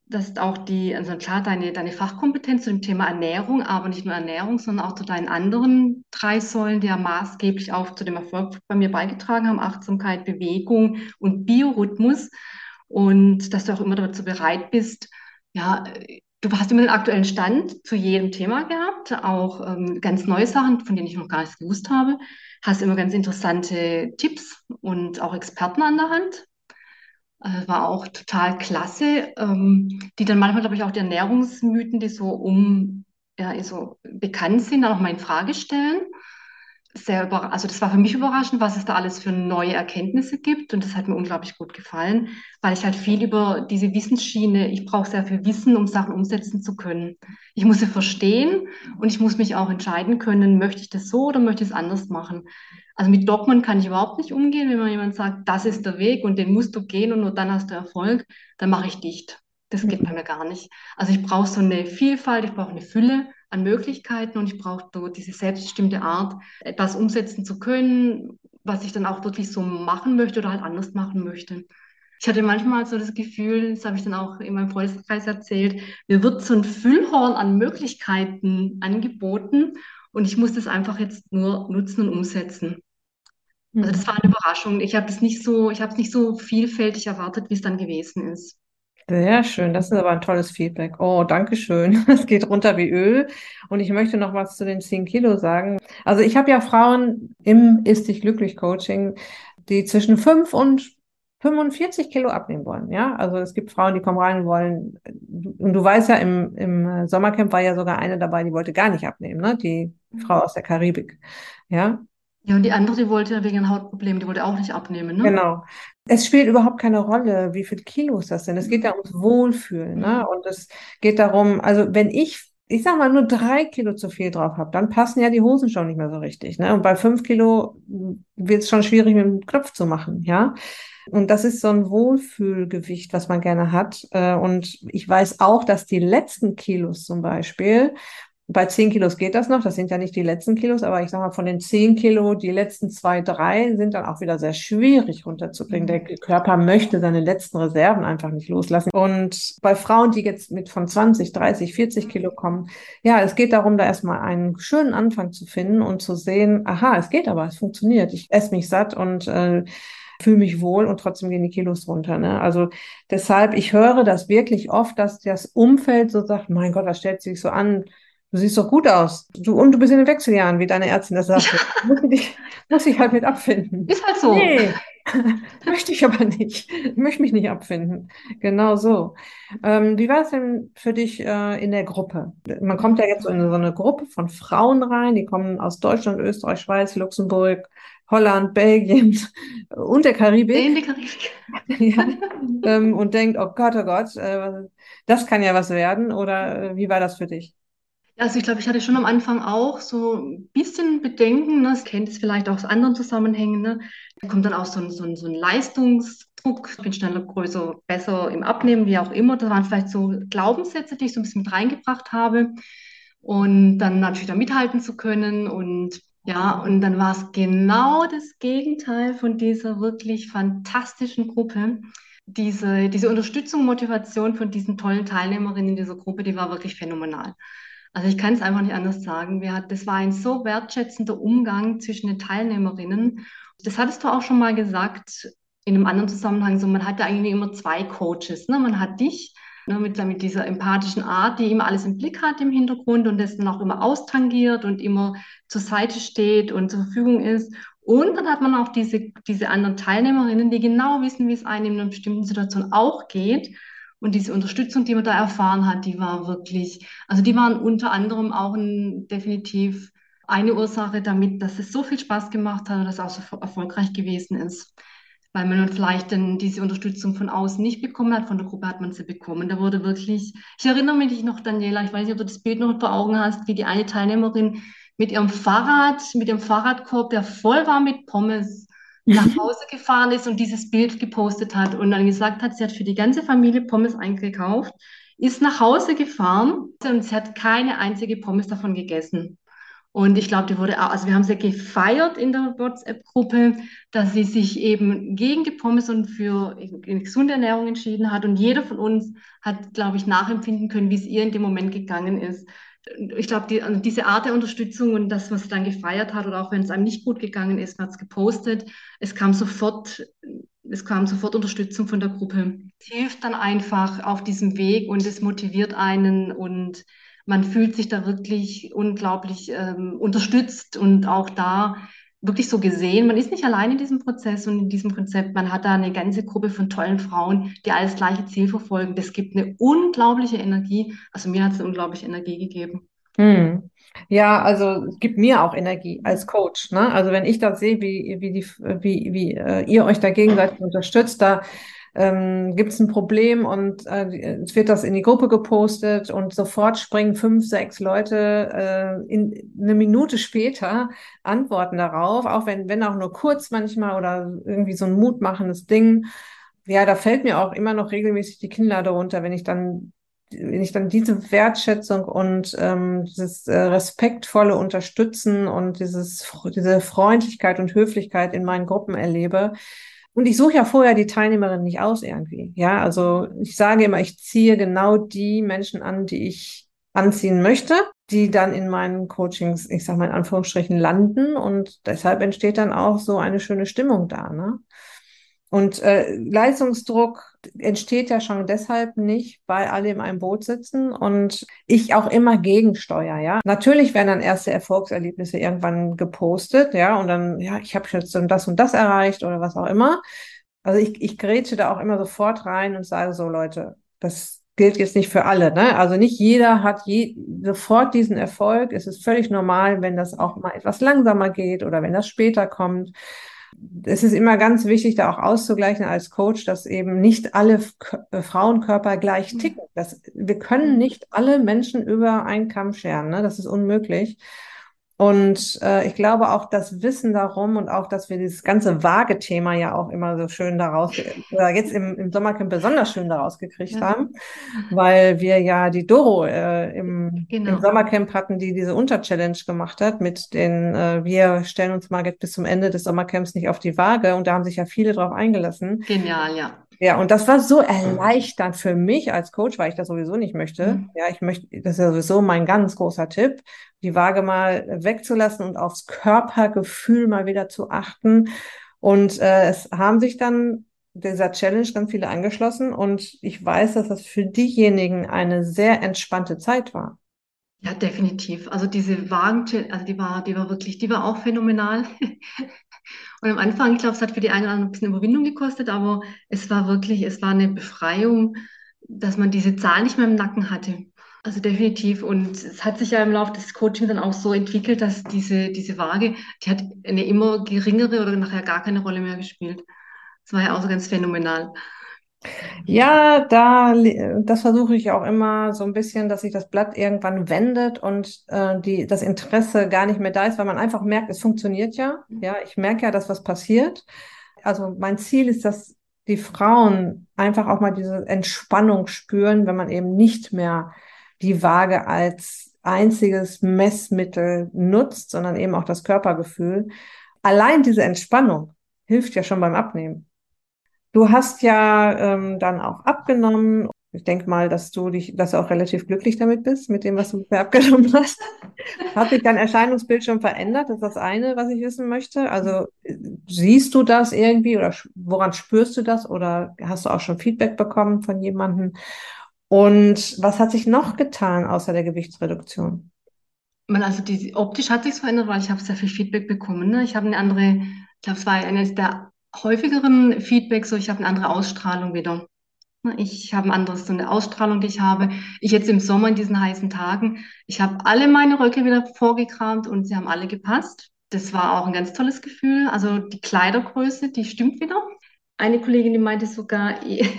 dass auch die, also klar, deine, deine Fachkompetenz zu dem Thema Ernährung, aber nicht nur Ernährung, sondern auch zu deinen anderen drei Säulen, die ja maßgeblich auch zu dem Erfolg bei mir beigetragen haben, Achtsamkeit, Bewegung und Biorhythmus. Und dass du auch immer dazu bereit bist, ja, Du hast immer den aktuellen Stand zu jedem Thema gehabt, auch ähm, ganz neue Sachen, von denen ich noch gar nichts gewusst habe. Hast immer ganz interessante Tipps und auch Experten an der Hand. Äh, war auch total klasse, ähm, die dann manchmal, glaube ich, auch die Ernährungsmythen, die so um, ja, so bekannt sind, dann auch mal in Frage stellen sehr über, also das war für mich überraschend, was es da alles für neue Erkenntnisse gibt und das hat mir unglaublich gut gefallen, weil ich halt viel über diese Wissensschiene, ich brauche sehr viel Wissen, um Sachen umsetzen zu können. Ich muss sie verstehen und ich muss mich auch entscheiden können, möchte ich das so oder möchte ich es anders machen. Also mit Dogmen kann ich überhaupt nicht umgehen, wenn mir jemand sagt, das ist der Weg und den musst du gehen und nur dann hast du Erfolg, dann mache ich dicht. Das geht bei mir gar nicht. Also ich brauche so eine Vielfalt, ich brauche eine Fülle an Möglichkeiten und ich brauche so diese selbstbestimmte Art, etwas umsetzen zu können, was ich dann auch wirklich so machen möchte oder halt anders machen möchte. Ich hatte manchmal so das Gefühl, das habe ich dann auch in meinem Freundeskreis erzählt, mir wird so ein Füllhorn an Möglichkeiten angeboten und ich muss das einfach jetzt nur nutzen und umsetzen. Also das war eine Überraschung. Ich habe es nicht so, ich habe es nicht so vielfältig erwartet, wie es dann gewesen ist. Sehr schön, das ist aber ein tolles Feedback. Oh, danke schön. Es geht runter wie Öl. Und ich möchte noch was zu den 10 Kilo sagen. Also ich habe ja Frauen im Ist dich glücklich Coaching, die zwischen 5 und 45 Kilo abnehmen wollen. Ja, also es gibt Frauen, die kommen rein und wollen, und du weißt ja, im, im Sommercamp war ja sogar eine dabei, die wollte gar nicht abnehmen, ne? Die Frau aus der Karibik. Ja, ja, und die andere, die wollte wegen Hautproblemen, die wollte auch nicht abnehmen, ne? Genau. Es spielt überhaupt keine Rolle, wie viele Kilos das sind. Es geht ja ums Wohlfühlen, ne? Und es geht darum, also wenn ich, ich sag mal, nur drei Kilo zu viel drauf habe, dann passen ja die Hosen schon nicht mehr so richtig, ne? Und bei fünf Kilo wird es schon schwierig, mit dem Knopf zu machen, ja? Und das ist so ein Wohlfühlgewicht, was man gerne hat. Äh, und ich weiß auch, dass die letzten Kilos zum Beispiel bei 10 Kilos geht das noch, das sind ja nicht die letzten Kilos, aber ich sage mal, von den 10 Kilo, die letzten zwei, drei sind dann auch wieder sehr schwierig runterzubringen. Der Körper möchte seine letzten Reserven einfach nicht loslassen. Und bei Frauen, die jetzt mit von 20, 30, 40 Kilo kommen, ja, es geht darum, da erstmal einen schönen Anfang zu finden und zu sehen, aha, es geht aber, es funktioniert. Ich esse mich satt und äh, fühle mich wohl und trotzdem gehen die Kilos runter. Ne? Also deshalb, ich höre das wirklich oft, dass das Umfeld so sagt, mein Gott, das stellt sich so an, Du siehst doch gut aus. Du, und du bist in den Wechseljahren, wie deine Ärztin das sagte. Ja. Muss, ich, muss ich halt mit abfinden. Ist halt so. Nee, möchte ich aber nicht. Ich möchte mich nicht abfinden. Genau so. Ähm, wie war es denn für dich äh, in der Gruppe? Man kommt ja jetzt in so eine Gruppe von Frauen rein, die kommen aus Deutschland, Österreich, Schweiz, Luxemburg, Holland, Belgien und der Karibik. In der Karibik. ja, ähm, und denkt, oh Gott, oh Gott, äh, das kann ja was werden. Oder äh, wie war das für dich? Also ich glaube, ich hatte schon am Anfang auch so ein bisschen Bedenken, ne? Das kennt es vielleicht auch aus anderen Zusammenhängen, ne? Da kommt dann auch so ein, so ein, so ein Leistungsdruck, ich bin schneller, größer, besser im Abnehmen, wie auch immer. Das waren vielleicht so Glaubenssätze, die ich so ein bisschen mit reingebracht habe. Und dann natürlich da mithalten zu können. Und ja, und dann war es genau das Gegenteil von dieser wirklich fantastischen Gruppe. Diese, diese Unterstützung, Motivation von diesen tollen Teilnehmerinnen in dieser Gruppe, die war wirklich phänomenal. Also ich kann es einfach nicht anders sagen. Wir hat, das war ein so wertschätzender Umgang zwischen den Teilnehmerinnen. Das hattest du auch schon mal gesagt in einem anderen Zusammenhang. So, man hat ja eigentlich immer zwei Coaches. Ne? Man hat dich ne, mit, mit dieser empathischen Art, die immer alles im Blick hat im Hintergrund und das dann auch immer austangiert und immer zur Seite steht und zur Verfügung ist. Und dann hat man auch diese, diese anderen Teilnehmerinnen, die genau wissen, wie es einem in einer bestimmten Situation auch geht und diese Unterstützung, die man da erfahren hat, die war wirklich, also die waren unter anderem auch ein, definitiv eine Ursache damit, dass es so viel Spaß gemacht hat und dass es auch so erfolgreich gewesen ist. Weil man vielleicht dann diese Unterstützung von außen nicht bekommen hat, von der Gruppe hat man sie bekommen. Da wurde wirklich, ich erinnere mich noch, Daniela, ich weiß nicht, ob du das Bild noch vor Augen hast, wie die eine Teilnehmerin mit ihrem Fahrrad, mit ihrem Fahrradkorb, der voll war mit Pommes, nach Hause gefahren ist und dieses Bild gepostet hat und dann gesagt hat, sie hat für die ganze Familie Pommes eingekauft, ist nach Hause gefahren und sie hat keine einzige Pommes davon gegessen. Und ich glaube, die wurde auch, also wir haben sie gefeiert in der WhatsApp-Gruppe, dass sie sich eben gegen die Pommes und für eine gesunde Ernährung entschieden hat. Und jeder von uns hat, glaube ich, nachempfinden können, wie es ihr in dem Moment gegangen ist ich glaube, die, also diese Art der Unterstützung und das, was dann gefeiert hat oder auch wenn es einem nicht gut gegangen ist, man hat es gepostet, es kam sofort, es kam sofort Unterstützung von der Gruppe. Es hilft dann einfach auf diesem Weg und es motiviert einen und man fühlt sich da wirklich unglaublich ähm, unterstützt und auch da wirklich so gesehen. Man ist nicht allein in diesem Prozess und in diesem Konzept. Man hat da eine ganze Gruppe von tollen Frauen, die alles gleiche Ziel verfolgen. Das gibt eine unglaubliche Energie. Also mir hat es eine unglaubliche Energie gegeben. Hm. Ja, also es gibt mir auch Energie als Coach. Ne? Also wenn ich das sehe, wie, wie, die, wie, wie äh, ihr euch da gegenseitig unterstützt, da ähm, gibt es ein Problem und äh, es wird das in die Gruppe gepostet und sofort springen fünf, sechs Leute äh, in, eine Minute später antworten darauf, auch wenn, wenn auch nur kurz manchmal oder irgendwie so ein mutmachendes Ding. Ja, da fällt mir auch immer noch regelmäßig die Kinnlade runter, wenn ich dann wenn ich dann diese Wertschätzung und ähm, dieses äh, respektvolle Unterstützen und dieses, diese Freundlichkeit und Höflichkeit in meinen Gruppen erlebe, und ich suche ja vorher die Teilnehmerin nicht aus irgendwie. Ja, also ich sage immer, ich ziehe genau die Menschen an, die ich anziehen möchte, die dann in meinen Coachings, ich sage mal in Anführungsstrichen, landen. Und deshalb entsteht dann auch so eine schöne Stimmung da. Ne? Und äh, Leistungsdruck entsteht ja schon deshalb nicht, weil alle in einem Boot sitzen und ich auch immer gegensteuere, ja. Natürlich werden dann erste Erfolgserlebnisse irgendwann gepostet, ja, und dann, ja, ich habe jetzt das und das erreicht oder was auch immer. Also ich, ich grätsche da auch immer sofort rein und sage so, Leute, das gilt jetzt nicht für alle, ne? Also nicht jeder hat je, sofort diesen Erfolg. Es ist völlig normal, wenn das auch mal etwas langsamer geht oder wenn das später kommt es ist immer ganz wichtig, da auch auszugleichen als Coach, dass eben nicht alle äh, Frauenkörper gleich mhm. ticken. Das, wir können nicht alle Menschen über einen Kamm scheren. Ne? Das ist unmöglich. Und äh, ich glaube auch das Wissen darum und auch, dass wir dieses ganze Waage-Thema ja auch immer so schön daraus, oder jetzt im, im Sommercamp besonders schön daraus gekriegt ja. haben, weil wir ja die Doro äh, im, genau. im Sommercamp hatten, die diese Unter-Challenge gemacht hat mit den, äh, wir stellen uns mal bis zum Ende des Sommercamps nicht auf die Waage und da haben sich ja viele drauf eingelassen. Genial, ja. Ja, und das war so erleichternd für mich als Coach, weil ich das sowieso nicht möchte. Mhm. Ja, ich möchte, das ist ja sowieso mein ganz großer Tipp, die Waage mal wegzulassen und aufs Körpergefühl mal wieder zu achten. Und äh, es haben sich dann dieser Challenge ganz viele angeschlossen und ich weiß, dass das für diejenigen eine sehr entspannte Zeit war. Ja, definitiv. Also diese Wagen, also die war, die war wirklich, die war auch phänomenal. Und am Anfang, ich glaube, es hat für die einen oder anderen ein bisschen Überwindung gekostet, aber es war wirklich, es war eine Befreiung, dass man diese Zahl nicht mehr im Nacken hatte. Also definitiv. Und es hat sich ja im Laufe des Coachings dann auch so entwickelt, dass diese, diese Waage, die hat eine immer geringere oder nachher gar keine Rolle mehr gespielt. Das war ja auch so ganz phänomenal. Ja, da, das versuche ich auch immer so ein bisschen, dass sich das Blatt irgendwann wendet und äh, die, das Interesse gar nicht mehr da ist, weil man einfach merkt, es funktioniert ja. Ja, ich merke ja, dass was passiert. Also mein Ziel ist, dass die Frauen einfach auch mal diese Entspannung spüren, wenn man eben nicht mehr die Waage als einziges Messmittel nutzt, sondern eben auch das Körpergefühl. Allein diese Entspannung hilft ja schon beim Abnehmen. Du hast ja ähm, dann auch abgenommen. Ich denke mal, dass du dich, dass du auch relativ glücklich damit bist, mit dem, was du abgenommen hast. Hat sich dein Erscheinungsbild schon verändert? Das ist das eine, was ich wissen möchte. Also siehst du das irgendwie oder woran spürst du das? Oder hast du auch schon Feedback bekommen von jemandem? Und was hat sich noch getan außer der Gewichtsreduktion? Also die, optisch hat sich verändert, weil ich habe sehr viel Feedback bekommen. Ne? Ich habe eine andere, ich glaube, es war eines der häufigeren Feedbacks, so ich habe eine andere Ausstrahlung wieder. Ne? Ich habe ein anderes, so eine Ausstrahlung, die ich habe. Ich jetzt im Sommer in diesen heißen Tagen, ich habe alle meine Röcke wieder vorgekramt und sie haben alle gepasst. Das war auch ein ganz tolles Gefühl. Also die Kleidergröße, die stimmt wieder. Eine Kollegin, die meinte sogar, ich,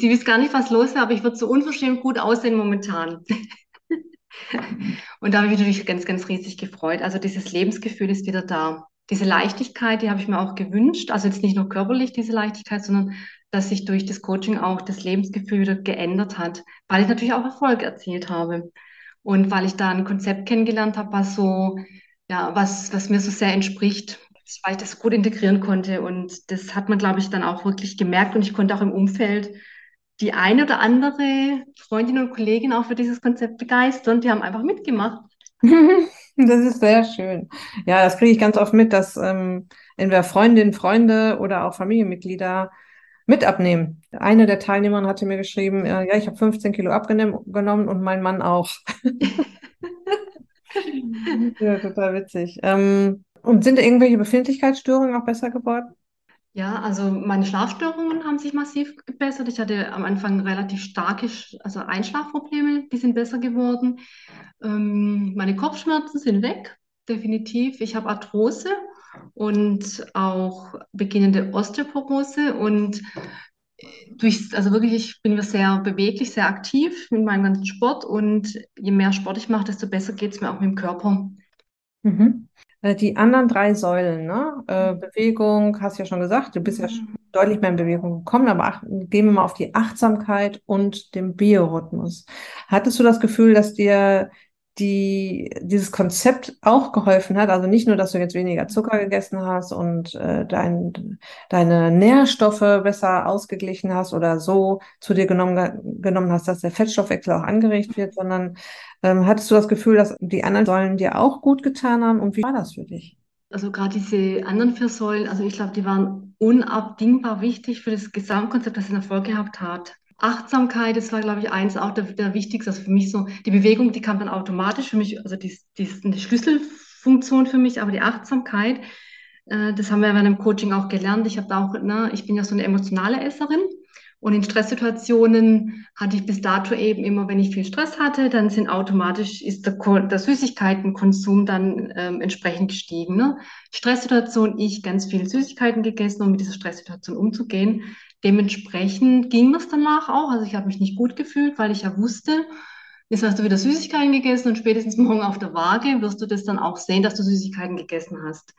sie weiß gar nicht, was los wäre, aber ich würde so unverschämt gut aussehen momentan. Und da habe ich mich natürlich ganz, ganz riesig gefreut. Also dieses Lebensgefühl ist wieder da. Diese Leichtigkeit, die habe ich mir auch gewünscht. Also jetzt nicht nur körperlich diese Leichtigkeit, sondern dass sich durch das Coaching auch das Lebensgefühl wieder geändert hat, weil ich natürlich auch Erfolg erzielt habe. Und weil ich da ein Konzept kennengelernt habe, was so, ja, was, was mir so sehr entspricht, weil ich das gut integrieren konnte. Und das hat man, glaube ich, dann auch wirklich gemerkt. Und ich konnte auch im Umfeld die eine oder andere Freundin und Kollegin auch für dieses Konzept begeistern. Die haben einfach mitgemacht. Das ist sehr schön. Ja, das kriege ich ganz oft mit, dass ähm, entweder Freundinnen, Freunde oder auch Familienmitglieder mit abnehmen. Eine der Teilnehmerinnen hatte mir geschrieben, äh, ja, ich habe 15 Kilo abgenommen und mein Mann auch. ja, total witzig. Ähm, und sind irgendwelche Befindlichkeitsstörungen auch besser geworden? Ja, also meine Schlafstörungen haben sich massiv gebessert. Ich hatte am Anfang relativ starke, also Einschlafprobleme, die sind besser geworden. Ähm, meine Kopfschmerzen sind weg, definitiv. Ich habe Arthrose und auch beginnende Osteoporose und durch, also wirklich, ich bin sehr beweglich, sehr aktiv mit meinem ganzen Sport und je mehr Sport ich mache, desto besser geht es mir auch mit dem Körper. Mhm. Äh, die anderen drei Säulen, ne? Äh, Bewegung, hast du ja schon gesagt, du bist ja mhm. deutlich mehr in Bewegung gekommen, aber ach, gehen wir mal auf die Achtsamkeit und den Biorhythmus. Hattest du das Gefühl, dass dir die, dieses Konzept auch geholfen hat. Also nicht nur, dass du jetzt weniger Zucker gegessen hast und äh, dein, deine Nährstoffe besser ausgeglichen hast oder so zu dir genommen, genommen hast, dass der Fettstoffwechsel auch angeregt wird, sondern ähm, hattest du das Gefühl, dass die anderen Säulen dir auch gut getan haben? Und wie war das für dich? Also gerade diese anderen vier Säulen, also ich glaube, die waren unabdingbar wichtig für das Gesamtkonzept, das einen Erfolg gehabt hat. Achtsamkeit, das war, glaube ich, eins auch der, der wichtigste. Also für mich so, die Bewegung, die kam dann automatisch für mich, also die, die ist eine Schlüsselfunktion für mich, aber die Achtsamkeit, äh, das haben wir in dem Coaching auch gelernt. Ich habe da auch, ne, ich bin ja so eine emotionale Esserin. Und in Stresssituationen hatte ich bis dato eben immer, wenn ich viel Stress hatte, dann sind automatisch, ist der, der Süßigkeitenkonsum dann ähm, entsprechend gestiegen. Ne? Stresssituation, ich ganz viel Süßigkeiten gegessen, um mit dieser Stresssituation umzugehen. Dementsprechend ging das danach auch. Also ich habe mich nicht gut gefühlt, weil ich ja wusste, jetzt hast du wieder Süßigkeiten gegessen und spätestens morgen auf der Waage wirst du das dann auch sehen, dass du Süßigkeiten gegessen hast.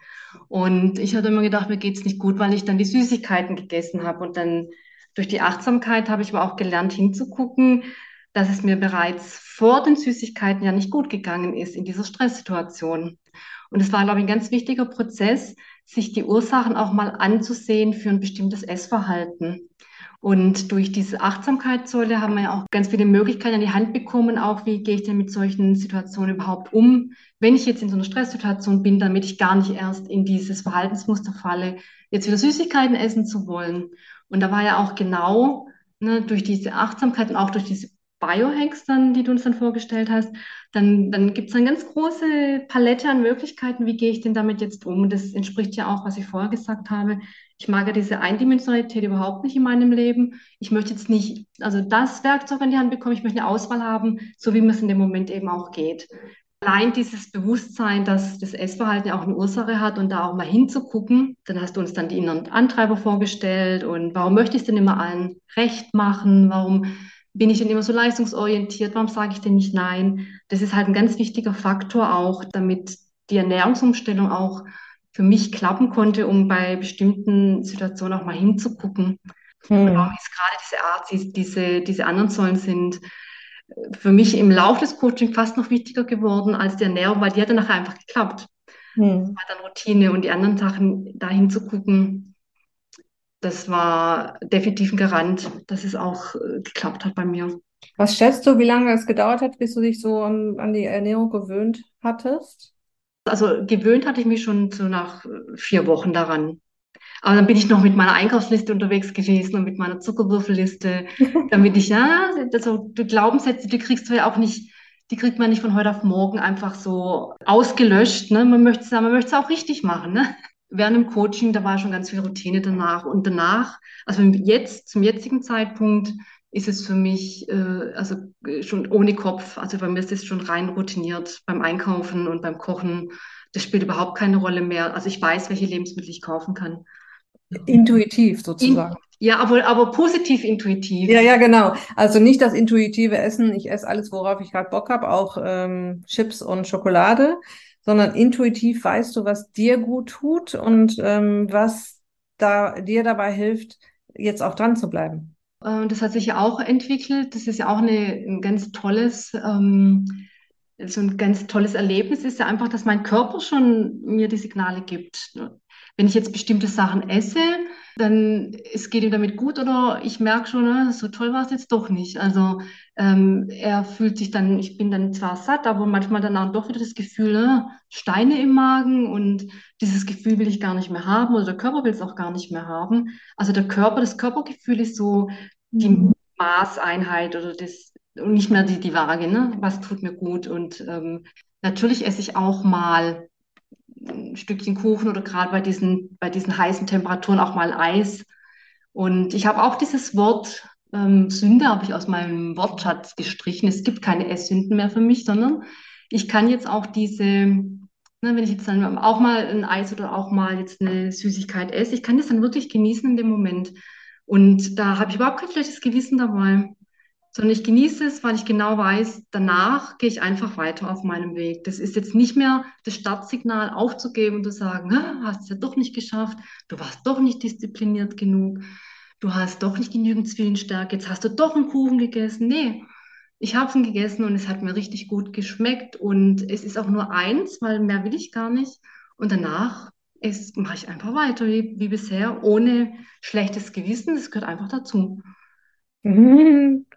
Und ich hatte immer gedacht, mir geht es nicht gut, weil ich dann die Süßigkeiten gegessen habe. Und dann durch die Achtsamkeit habe ich aber auch gelernt hinzugucken, dass es mir bereits vor den Süßigkeiten ja nicht gut gegangen ist in dieser Stresssituation. Und es war, glaube ich, ein ganz wichtiger Prozess, sich die Ursachen auch mal anzusehen für ein bestimmtes Essverhalten. Und durch diese Achtsamkeitssäule haben wir ja auch ganz viele Möglichkeiten an die Hand bekommen, auch wie gehe ich denn mit solchen Situationen überhaupt um, wenn ich jetzt in so einer Stresssituation bin, damit ich gar nicht erst in dieses Verhaltensmuster falle, jetzt wieder Süßigkeiten essen zu wollen. Und da war ja auch genau ne, durch diese Achtsamkeit und auch durch diese Biohacks dann, die du uns dann vorgestellt hast, dann, dann gibt es eine ganz große Palette an Möglichkeiten, wie gehe ich denn damit jetzt um? Das entspricht ja auch, was ich vorher gesagt habe. Ich mag ja diese Eindimensionalität überhaupt nicht in meinem Leben. Ich möchte jetzt nicht, also das Werkzeug an die Hand bekommen, ich möchte eine Auswahl haben, so wie mir es in dem Moment eben auch geht. Allein dieses Bewusstsein, dass das Essverhalten ja auch eine Ursache hat und da auch mal hinzugucken, dann hast du uns dann die inneren Antreiber vorgestellt und warum möchte ich es denn immer allen recht machen? Warum bin ich denn immer so leistungsorientiert? Warum sage ich denn nicht nein? Das ist halt ein ganz wichtiger Faktor auch, damit die Ernährungsumstellung auch für mich klappen konnte, um bei bestimmten Situationen auch mal hinzugucken. Hm. Warum ist gerade diese Art, diese, diese anderen Säulen sind für mich im Laufe des Coaching fast noch wichtiger geworden als die Ernährung, weil die hat dann nachher einfach geklappt. Hm. Das war dann Routine und die anderen Sachen dahin zu gucken, das war definitiv ein Garant, dass es auch äh, geklappt hat bei mir. Was schätzt du, wie lange es gedauert hat, bis du dich so an, an die Ernährung gewöhnt hattest? Also gewöhnt hatte ich mich schon so nach äh, vier Wochen daran. Aber dann bin ich noch mit meiner Einkaufsliste unterwegs gewesen und mit meiner Zuckerwürfelliste, damit ich, ja, also die Glaubenssätze, die kriegst du ja auch nicht, die kriegt man nicht von heute auf morgen einfach so ausgelöscht. Ne? Man möchte es man möchte es auch richtig machen. Ne? Während dem Coaching, da war schon ganz viel Routine danach. Und danach, also jetzt, zum jetzigen Zeitpunkt, ist es für mich äh, also schon ohne Kopf. Also bei mir ist es schon rein routiniert beim Einkaufen und beim Kochen. Das spielt überhaupt keine Rolle mehr. Also ich weiß, welche Lebensmittel ich kaufen kann. Intuitiv sozusagen. In, ja, aber, aber positiv intuitiv. Ja, ja, genau. Also nicht das intuitive Essen, ich esse alles, worauf ich gerade Bock habe, auch ähm, Chips und Schokolade, sondern intuitiv weißt du, was dir gut tut und ähm, was da dir dabei hilft, jetzt auch dran zu bleiben. Äh, das hat sich ja auch entwickelt. Das ist ja auch eine, ein ganz tolles, ähm, so ein ganz tolles Erlebnis ist ja einfach, dass mein Körper schon mir die Signale gibt wenn ich jetzt bestimmte Sachen esse, dann es geht ihm damit gut oder ich merke schon, ne, so toll war es jetzt doch nicht. Also ähm, er fühlt sich dann, ich bin dann zwar satt, aber manchmal dann auch doch wieder das Gefühl, ne, Steine im Magen und dieses Gefühl will ich gar nicht mehr haben oder der Körper will es auch gar nicht mehr haben. Also der Körper, das Körpergefühl ist so die mhm. Maßeinheit oder das und nicht mehr die, die Waage, ne? Was tut mir gut? Und ähm, natürlich esse ich auch mal ein Stückchen Kuchen oder gerade bei diesen, bei diesen heißen Temperaturen auch mal Eis. Und ich habe auch dieses Wort ähm, Sünde habe ich aus meinem Wortschatz gestrichen. Es gibt keine Esssünden mehr für mich, sondern ich kann jetzt auch diese, ne, wenn ich jetzt dann auch mal ein Eis oder auch mal jetzt eine Süßigkeit esse, ich kann das dann wirklich genießen in dem Moment. Und da habe ich überhaupt kein schlechtes Gewissen dabei sondern ich genieße es, weil ich genau weiß, danach gehe ich einfach weiter auf meinem Weg. Das ist jetzt nicht mehr das Startsignal aufzugeben und zu sagen, hast es ja doch nicht geschafft, du warst doch nicht diszipliniert genug, du hast doch nicht genügend Zwillenstärke, jetzt hast du doch einen Kuchen gegessen. Nee, ich habe ihn gegessen und es hat mir richtig gut geschmeckt und es ist auch nur eins, weil mehr will ich gar nicht. Und danach mache ich einfach weiter wie, wie bisher, ohne schlechtes Gewissen. Das gehört einfach dazu.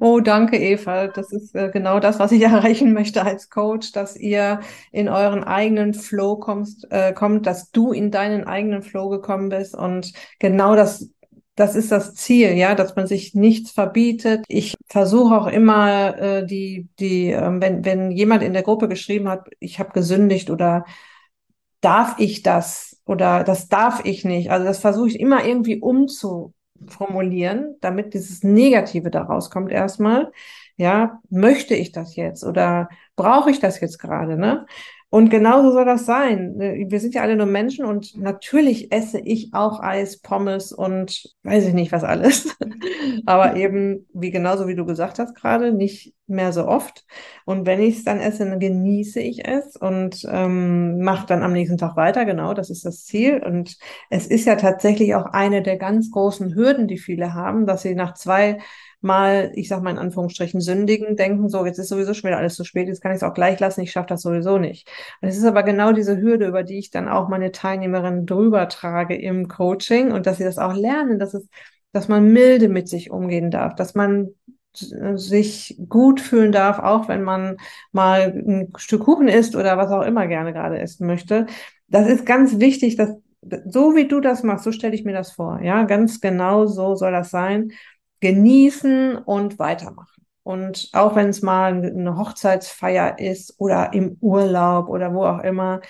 Oh, danke, Eva. Das ist äh, genau das, was ich erreichen möchte als Coach, dass ihr in euren eigenen Flow kommst, äh, kommt, dass du in deinen eigenen Flow gekommen bist. Und genau das, das ist das Ziel, ja, dass man sich nichts verbietet. Ich versuche auch immer, äh, die, die, äh, wenn, wenn jemand in der Gruppe geschrieben hat, ich habe gesündigt oder darf ich das oder das darf ich nicht. Also das versuche ich immer irgendwie umzu formulieren, damit dieses Negative daraus kommt erstmal. Ja, möchte ich das jetzt oder brauche ich das jetzt gerade, ne? Und genauso soll das sein. Wir sind ja alle nur Menschen und natürlich esse ich auch Eis, Pommes und weiß ich nicht was alles. Aber eben, wie genauso wie du gesagt hast gerade, nicht mehr so oft. Und wenn ich es dann esse, dann genieße ich es und ähm, mache dann am nächsten Tag weiter. Genau, das ist das Ziel. Und es ist ja tatsächlich auch eine der ganz großen Hürden, die viele haben, dass sie nach zwei mal, ich sag mal in Anführungsstrichen, sündigen, denken, so, jetzt ist sowieso schon wieder alles zu spät, jetzt kann ich es auch gleich lassen, ich schaffe das sowieso nicht. Und es ist aber genau diese Hürde, über die ich dann auch meine Teilnehmerinnen drüber trage im Coaching und dass sie das auch lernen, dass es, dass man milde mit sich umgehen darf, dass man sich gut fühlen darf, auch wenn man mal ein Stück Kuchen isst oder was auch immer gerne gerade essen möchte. Das ist ganz wichtig, dass so wie du das machst, so stelle ich mir das vor. Ja, ganz genau so soll das sein genießen und weitermachen. Und auch wenn es mal eine Hochzeitsfeier ist oder im Urlaub oder wo auch immer,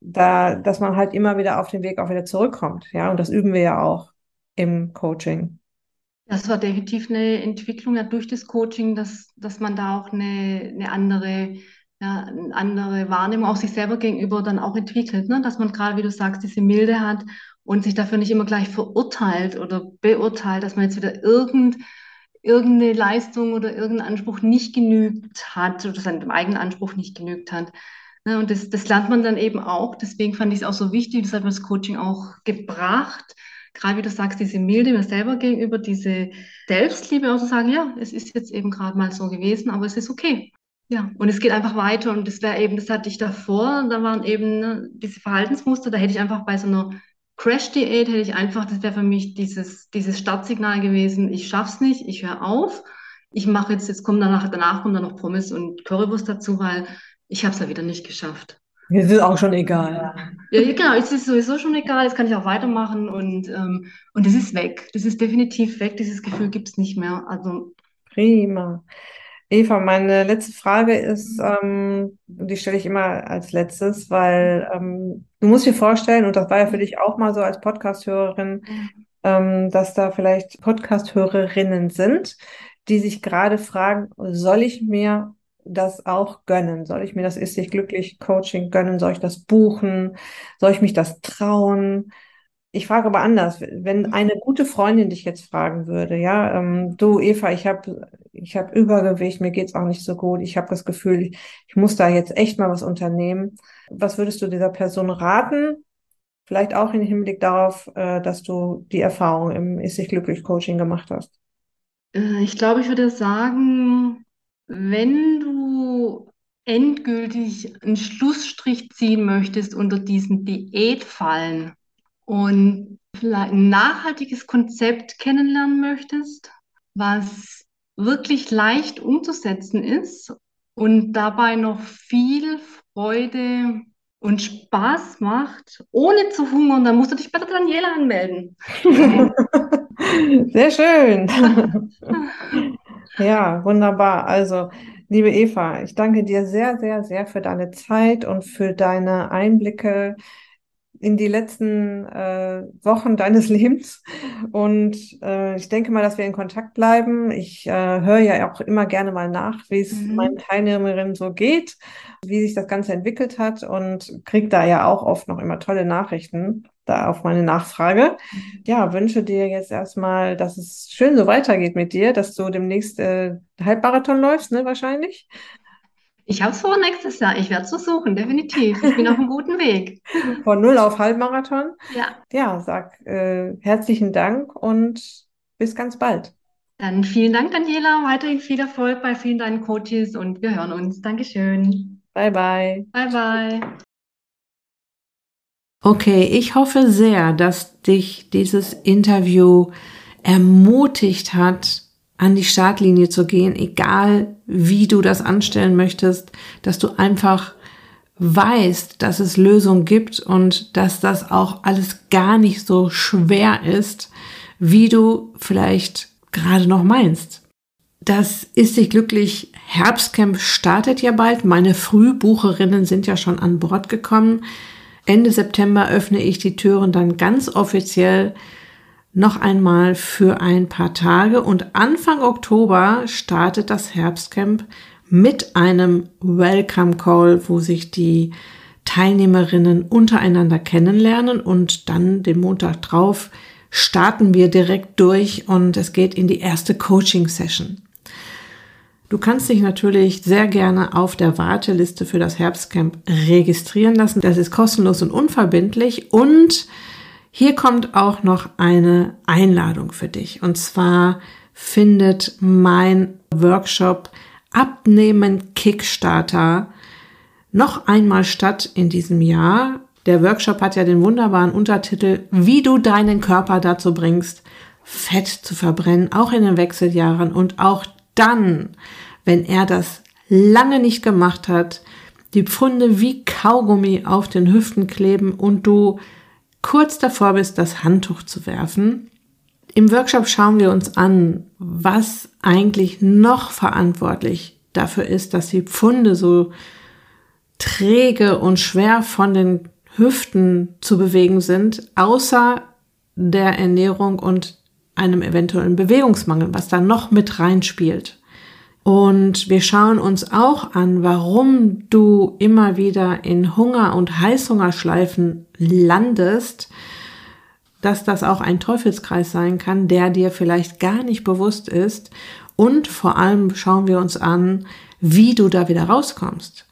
da, dass man halt immer wieder auf den Weg auch wieder zurückkommt. Ja, und das üben wir ja auch im Coaching. Das war definitiv eine Entwicklung ja durch das Coaching, dass, dass man da auch eine, eine andere ja, eine andere Wahrnehmung auch sich selber gegenüber dann auch entwickelt, ne? Dass man gerade, wie du sagst, diese Milde hat und sich dafür nicht immer gleich verurteilt oder beurteilt, dass man jetzt wieder irgend, irgendeine Leistung oder irgendeinen Anspruch nicht genügt hat oder seinem eigenen Anspruch nicht genügt hat. Ne? Und das, das lernt man dann eben auch. Deswegen fand ich es auch so wichtig, das hat mir das Coaching auch gebracht, gerade wie du sagst, diese Milde mir selber gegenüber, diese Selbstliebe auch zu sagen, ja, es ist jetzt eben gerade mal so gewesen, aber es ist okay. Ja, und es geht einfach weiter und das wäre eben, das hatte ich davor, da waren eben ne, diese Verhaltensmuster, da hätte ich einfach bei so einer Crash-Diät, hätte ich einfach, das wäre für mich dieses, dieses Startsignal gewesen, ich schaff's nicht, ich höre auf, ich mache jetzt, jetzt kommt danach, danach kommt dann noch Pommes und Currywurst dazu, weil ich habe es ja wieder nicht geschafft. Mir ist es auch schon egal. Ja, genau, es ist sowieso schon egal, jetzt kann ich auch weitermachen und, ähm, und es ist weg. Das ist definitiv weg, dieses Gefühl gibt es nicht mehr. Also Prima. Eva, meine letzte Frage ist, ähm, die stelle ich immer als letztes, weil ähm, du musst dir vorstellen, und das war ja für dich auch mal so als Podcast-Hörerin, ähm, dass da vielleicht Podcast-Hörerinnen sind, die sich gerade fragen, soll ich mir das auch gönnen? Soll ich mir das Ist dich glücklich Coaching gönnen? Soll ich das buchen? Soll ich mich das trauen? Ich frage aber anders, wenn eine gute Freundin dich jetzt fragen würde, ja, ähm, du Eva, ich habe ich hab Übergewicht, mir geht's auch nicht so gut, ich habe das Gefühl, ich, ich muss da jetzt echt mal was unternehmen. Was würdest du dieser Person raten? Vielleicht auch im Hinblick darauf, äh, dass du die Erfahrung im Ist dich glücklich Coaching gemacht hast. Äh, ich glaube, ich würde sagen, wenn du endgültig einen Schlussstrich ziehen möchtest unter diesen Diätfallen, und vielleicht ein nachhaltiges Konzept kennenlernen möchtest, was wirklich leicht umzusetzen ist und dabei noch viel Freude und Spaß macht, ohne zu hungern, dann musst du dich bei der Daniela anmelden. Sehr schön. ja, wunderbar. Also, liebe Eva, ich danke dir sehr, sehr, sehr für deine Zeit und für deine Einblicke in die letzten äh, Wochen deines Lebens. Und äh, ich denke mal, dass wir in Kontakt bleiben. Ich äh, höre ja auch immer gerne mal nach, wie es mhm. meinen Teilnehmerinnen so geht, wie sich das Ganze entwickelt hat und kriege da ja auch oft noch immer tolle Nachrichten da auf meine Nachfrage. Ja, wünsche dir jetzt erstmal, dass es schön so weitergeht mit dir, dass du demnächst äh, Halbmarathon läufst, ne, wahrscheinlich. Ich habe es vor nächstes Jahr. Ich werde es versuchen, definitiv. Ich bin auf einem guten Weg. Von null auf Halbmarathon. Ja. Ja, sag äh, herzlichen Dank und bis ganz bald. Dann vielen Dank, Daniela. Weiterhin viel Erfolg bei vielen deinen Coaches und wir hören uns. Dankeschön. Bye, bye. Bye, bye. Okay, ich hoffe sehr, dass dich dieses Interview ermutigt hat, an die Startlinie zu gehen, egal wie du das anstellen möchtest, dass du einfach weißt, dass es Lösungen gibt und dass das auch alles gar nicht so schwer ist, wie du vielleicht gerade noch meinst. Das ist sich glücklich. Herbstcamp startet ja bald. Meine Frühbucherinnen sind ja schon an Bord gekommen. Ende September öffne ich die Türen dann ganz offiziell noch einmal für ein paar Tage und Anfang Oktober startet das Herbstcamp mit einem Welcome Call, wo sich die Teilnehmerinnen untereinander kennenlernen und dann den Montag drauf starten wir direkt durch und es geht in die erste Coaching Session. Du kannst dich natürlich sehr gerne auf der Warteliste für das Herbstcamp registrieren lassen. Das ist kostenlos und unverbindlich und hier kommt auch noch eine Einladung für dich. Und zwar findet mein Workshop Abnehmen Kickstarter noch einmal statt in diesem Jahr. Der Workshop hat ja den wunderbaren Untertitel, wie du deinen Körper dazu bringst, Fett zu verbrennen, auch in den Wechseljahren und auch dann, wenn er das lange nicht gemacht hat, die Pfunde wie Kaugummi auf den Hüften kleben und du kurz davor bist, das Handtuch zu werfen. Im Workshop schauen wir uns an, was eigentlich noch verantwortlich dafür ist, dass die Pfunde so träge und schwer von den Hüften zu bewegen sind, außer der Ernährung und einem eventuellen Bewegungsmangel, was da noch mit reinspielt. Und wir schauen uns auch an, warum du immer wieder in Hunger- und Heißhungerschleifen landest, dass das auch ein Teufelskreis sein kann, der dir vielleicht gar nicht bewusst ist. Und vor allem schauen wir uns an, wie du da wieder rauskommst.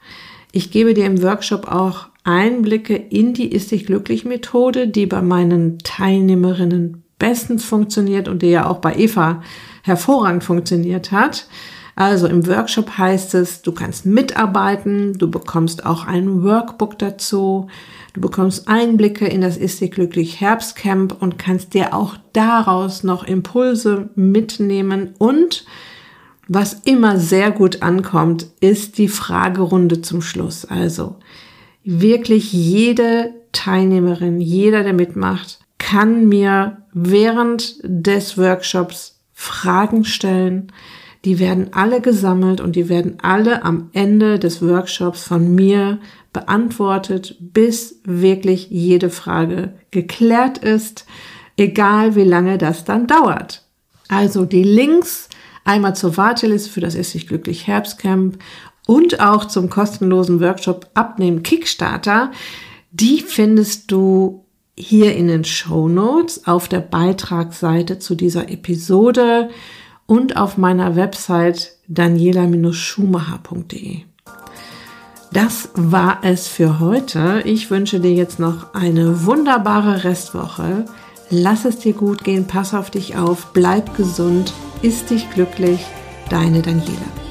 Ich gebe dir im Workshop auch Einblicke in die Ist dich glücklich Methode, die bei meinen Teilnehmerinnen bestens funktioniert und die ja auch bei Eva hervorragend funktioniert hat. Also im Workshop heißt es, du kannst mitarbeiten, du bekommst auch ein Workbook dazu, du bekommst Einblicke in das Ist dir glücklich Herbstcamp und kannst dir auch daraus noch Impulse mitnehmen und was immer sehr gut ankommt, ist die Fragerunde zum Schluss. Also wirklich jede Teilnehmerin, jeder, der mitmacht, kann mir während des Workshops Fragen stellen. Die werden alle gesammelt und die werden alle am Ende des Workshops von mir beantwortet, bis wirklich jede Frage geklärt ist, egal wie lange das dann dauert. Also die Links einmal zur Warteliste für das Ist sich glücklich Herbstcamp und auch zum kostenlosen Workshop Abnehmen Kickstarter. Die findest du hier in den Show Notes auf der Beitragsseite zu dieser Episode und auf meiner Website daniela-schumacher.de. Das war es für heute. Ich wünsche dir jetzt noch eine wunderbare Restwoche. Lass es dir gut gehen, pass auf dich auf, bleib gesund, ist dich glücklich. Deine Daniela.